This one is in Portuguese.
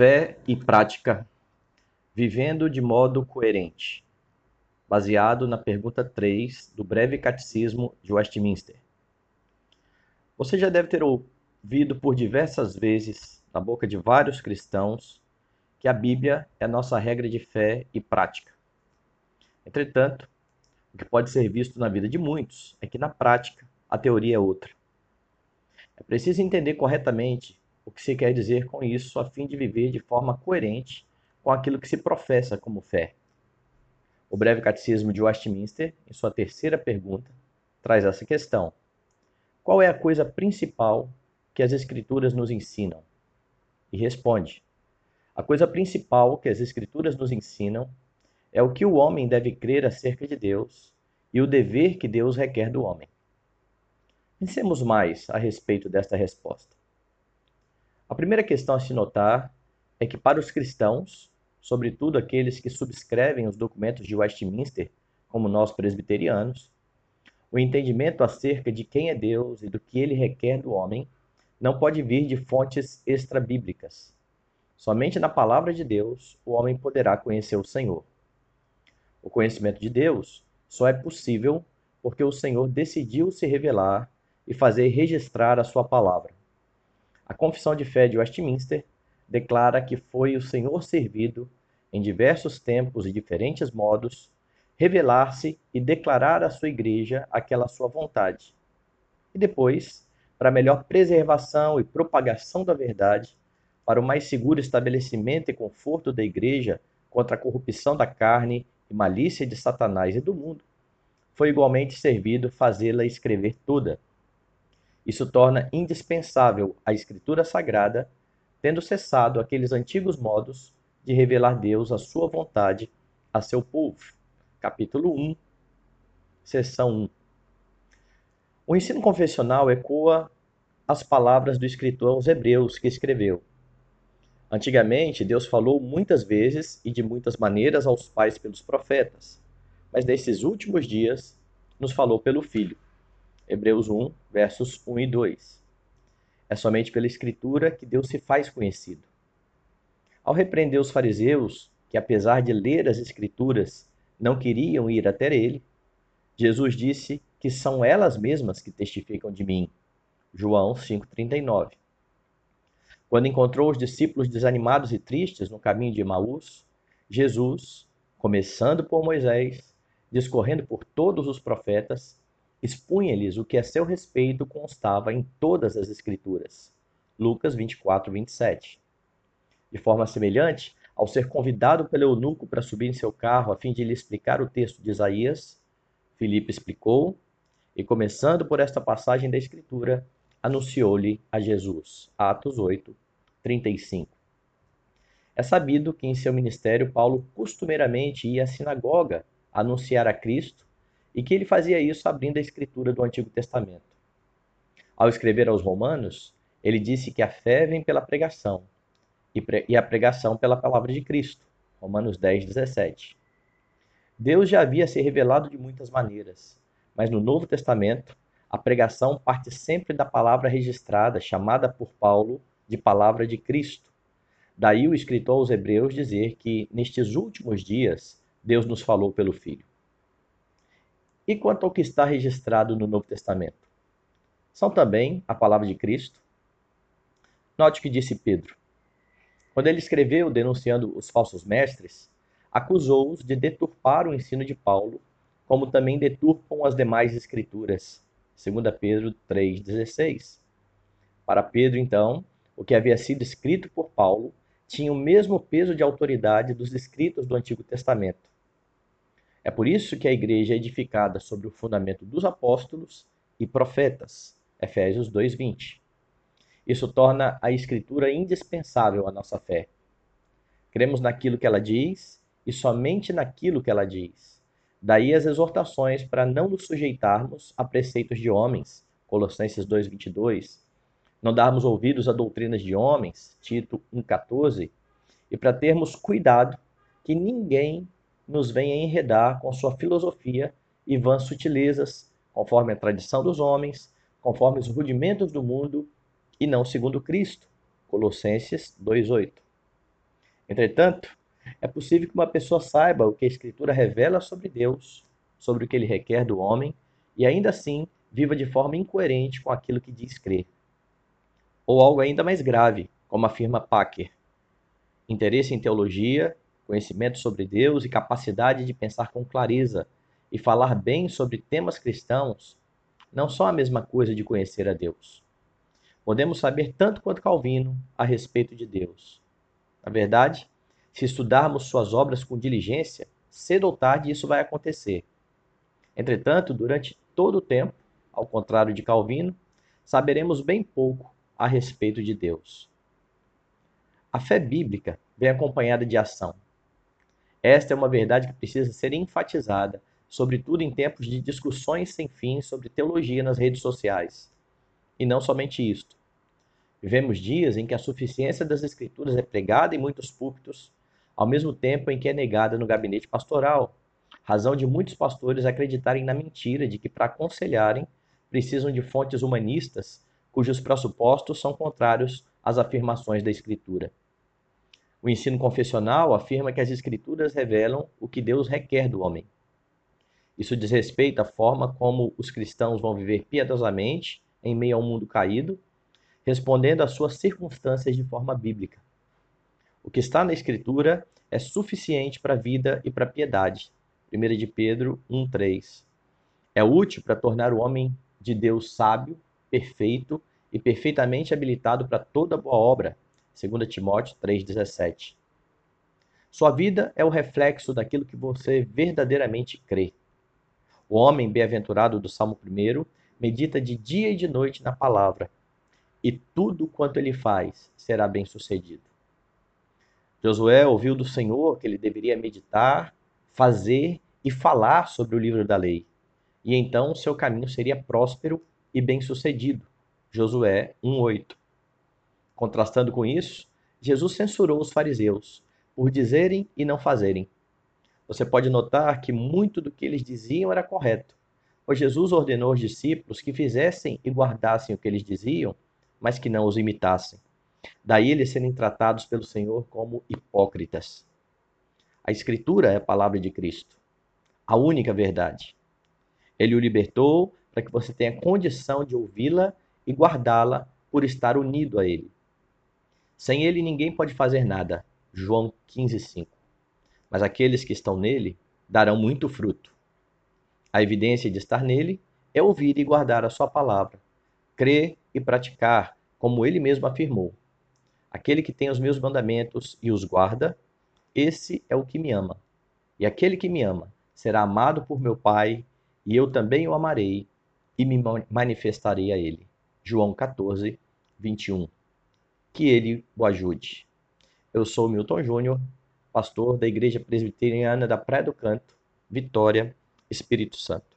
Fé e prática, vivendo de modo coerente, baseado na pergunta 3 do Breve Catecismo de Westminster. Você já deve ter ouvido por diversas vezes, da boca de vários cristãos, que a Bíblia é a nossa regra de fé e prática. Entretanto, o que pode ser visto na vida de muitos é que, na prática, a teoria é outra. É preciso entender corretamente o que se quer dizer com isso a fim de viver de forma coerente com aquilo que se professa como fé. O breve catecismo de Westminster, em sua terceira pergunta, traz essa questão: Qual é a coisa principal que as Escrituras nos ensinam? E responde: A coisa principal que as Escrituras nos ensinam é o que o homem deve crer acerca de Deus e o dever que Deus requer do homem. Pensemos mais a respeito desta resposta. A primeira questão a se notar é que, para os cristãos, sobretudo aqueles que subscrevem os documentos de Westminster, como nós presbiterianos, o entendimento acerca de quem é Deus e do que ele requer do homem não pode vir de fontes extra-bíblicas. Somente na palavra de Deus o homem poderá conhecer o Senhor. O conhecimento de Deus só é possível porque o Senhor decidiu se revelar e fazer registrar a sua palavra. A Confissão de Fé de Westminster declara que foi o Senhor servido, em diversos tempos e diferentes modos, revelar-se e declarar à sua igreja aquela sua vontade. E depois, para melhor preservação e propagação da verdade, para o mais seguro estabelecimento e conforto da igreja contra a corrupção da carne e malícia de Satanás e do mundo, foi igualmente servido fazê-la escrever toda isso torna indispensável a Escritura Sagrada, tendo cessado aqueles antigos modos de revelar Deus a sua vontade a seu povo. Capítulo 1, seção 1. O ensino confessional ecoa as palavras do escritor aos Hebreus que escreveu: Antigamente, Deus falou muitas vezes e de muitas maneiras aos pais pelos profetas, mas nesses últimos dias nos falou pelo Filho Hebreus 1, versos 1 e 2. É somente pela Escritura que Deus se faz conhecido. Ao repreender os fariseus, que apesar de ler as Escrituras, não queriam ir até ele, Jesus disse que são elas mesmas que testificam de mim. João 5,39. Quando encontrou os discípulos desanimados e tristes no caminho de Emaús, Jesus, começando por Moisés, discorrendo por todos os profetas, expunha-lhes o que a seu respeito constava em todas as Escrituras. Lucas 24, 27. De forma semelhante, ao ser convidado pelo eunuco para subir em seu carro a fim de lhe explicar o texto de Isaías, Filipe explicou e, começando por esta passagem da Escritura, anunciou-lhe a Jesus. Atos 8, 35. É sabido que em seu ministério Paulo costumeiramente ia à sinagoga anunciar a Cristo e que ele fazia isso abrindo a escritura do Antigo Testamento. Ao escrever aos Romanos, ele disse que a fé vem pela pregação e a pregação pela palavra de Cristo. Romanos 10, 17. Deus já havia se revelado de muitas maneiras, mas no Novo Testamento, a pregação parte sempre da palavra registrada, chamada por Paulo de palavra de Cristo. Daí o escritor aos Hebreus dizer que nestes últimos dias Deus nos falou pelo Filho. E quanto ao que está registrado no Novo Testamento? São também a palavra de Cristo? Note o que disse Pedro. Quando ele escreveu denunciando os falsos mestres, acusou-os de deturpar o ensino de Paulo, como também deturpam as demais escrituras. 2 Pedro 3,16. Para Pedro, então, o que havia sido escrito por Paulo tinha o mesmo peso de autoridade dos escritos do Antigo Testamento. É por isso que a igreja é edificada sobre o fundamento dos apóstolos e profetas. Efésios 2:20. Isso torna a escritura indispensável à nossa fé. Cremos naquilo que ela diz e somente naquilo que ela diz. Daí as exortações para não nos sujeitarmos a preceitos de homens. Colossenses 2:22. Não darmos ouvidos a doutrinas de homens. Tito 1:14. E para termos cuidado que ninguém nos venha enredar com sua filosofia e vãs sutilezas, conforme a tradição dos homens, conforme os rudimentos do mundo e não segundo Cristo. Colossenses 2:8. Entretanto, é possível que uma pessoa saiba o que a Escritura revela sobre Deus, sobre o que ele requer do homem, e ainda assim viva de forma incoerente com aquilo que diz crer. Ou algo ainda mais grave, como afirma Packer: interesse em teologia, conhecimento sobre Deus e capacidade de pensar com clareza e falar bem sobre temas cristãos não são a mesma coisa de conhecer a Deus. Podemos saber tanto quanto Calvino a respeito de Deus. Na verdade, se estudarmos suas obras com diligência, cedo ou tarde isso vai acontecer. Entretanto, durante todo o tempo, ao contrário de Calvino, saberemos bem pouco a respeito de Deus. A fé bíblica vem acompanhada de ação. Esta é uma verdade que precisa ser enfatizada, sobretudo em tempos de discussões sem fim sobre teologia nas redes sociais. E não somente isto. Vivemos dias em que a suficiência das Escrituras é pregada em muitos púlpitos, ao mesmo tempo em que é negada no gabinete pastoral, razão de muitos pastores acreditarem na mentira de que, para aconselharem, precisam de fontes humanistas cujos pressupostos são contrários às afirmações da Escritura. O ensino confessional afirma que as Escrituras revelam o que Deus requer do homem. Isso diz respeito à forma como os cristãos vão viver piedosamente em meio ao mundo caído, respondendo às suas circunstâncias de forma bíblica. O que está na Escritura é suficiente para a vida e para a piedade. 1 de Pedro 1,3. É útil para tornar o homem de Deus sábio, perfeito e perfeitamente habilitado para toda boa obra. 2 Timóteo 3,17. Sua vida é o reflexo daquilo que você verdadeiramente crê. O homem bem-aventurado do Salmo 1 medita de dia e de noite na palavra, e tudo quanto ele faz será bem-sucedido. Josué ouviu do Senhor que ele deveria meditar, fazer e falar sobre o livro da lei, e então seu caminho seria próspero e bem-sucedido. Josué 1:8. Contrastando com isso, Jesus censurou os fariseus por dizerem e não fazerem. Você pode notar que muito do que eles diziam era correto, pois Jesus ordenou aos discípulos que fizessem e guardassem o que eles diziam, mas que não os imitassem. Daí eles serem tratados pelo Senhor como hipócritas. A Escritura é a palavra de Cristo, a única verdade. Ele o libertou para que você tenha condição de ouvi-la e guardá-la por estar unido a Ele. Sem ele ninguém pode fazer nada. João 15:5. Mas aqueles que estão nele darão muito fruto. A evidência de estar nele é ouvir e guardar a sua palavra, crer e praticar, como ele mesmo afirmou. Aquele que tem os meus mandamentos e os guarda, esse é o que me ama. E aquele que me ama será amado por meu Pai, e eu também o amarei e me manifestarei a ele. João 14, 21 que ele o ajude. Eu sou Milton Júnior, pastor da Igreja Presbiteriana da Praia do Canto, Vitória, Espírito Santo.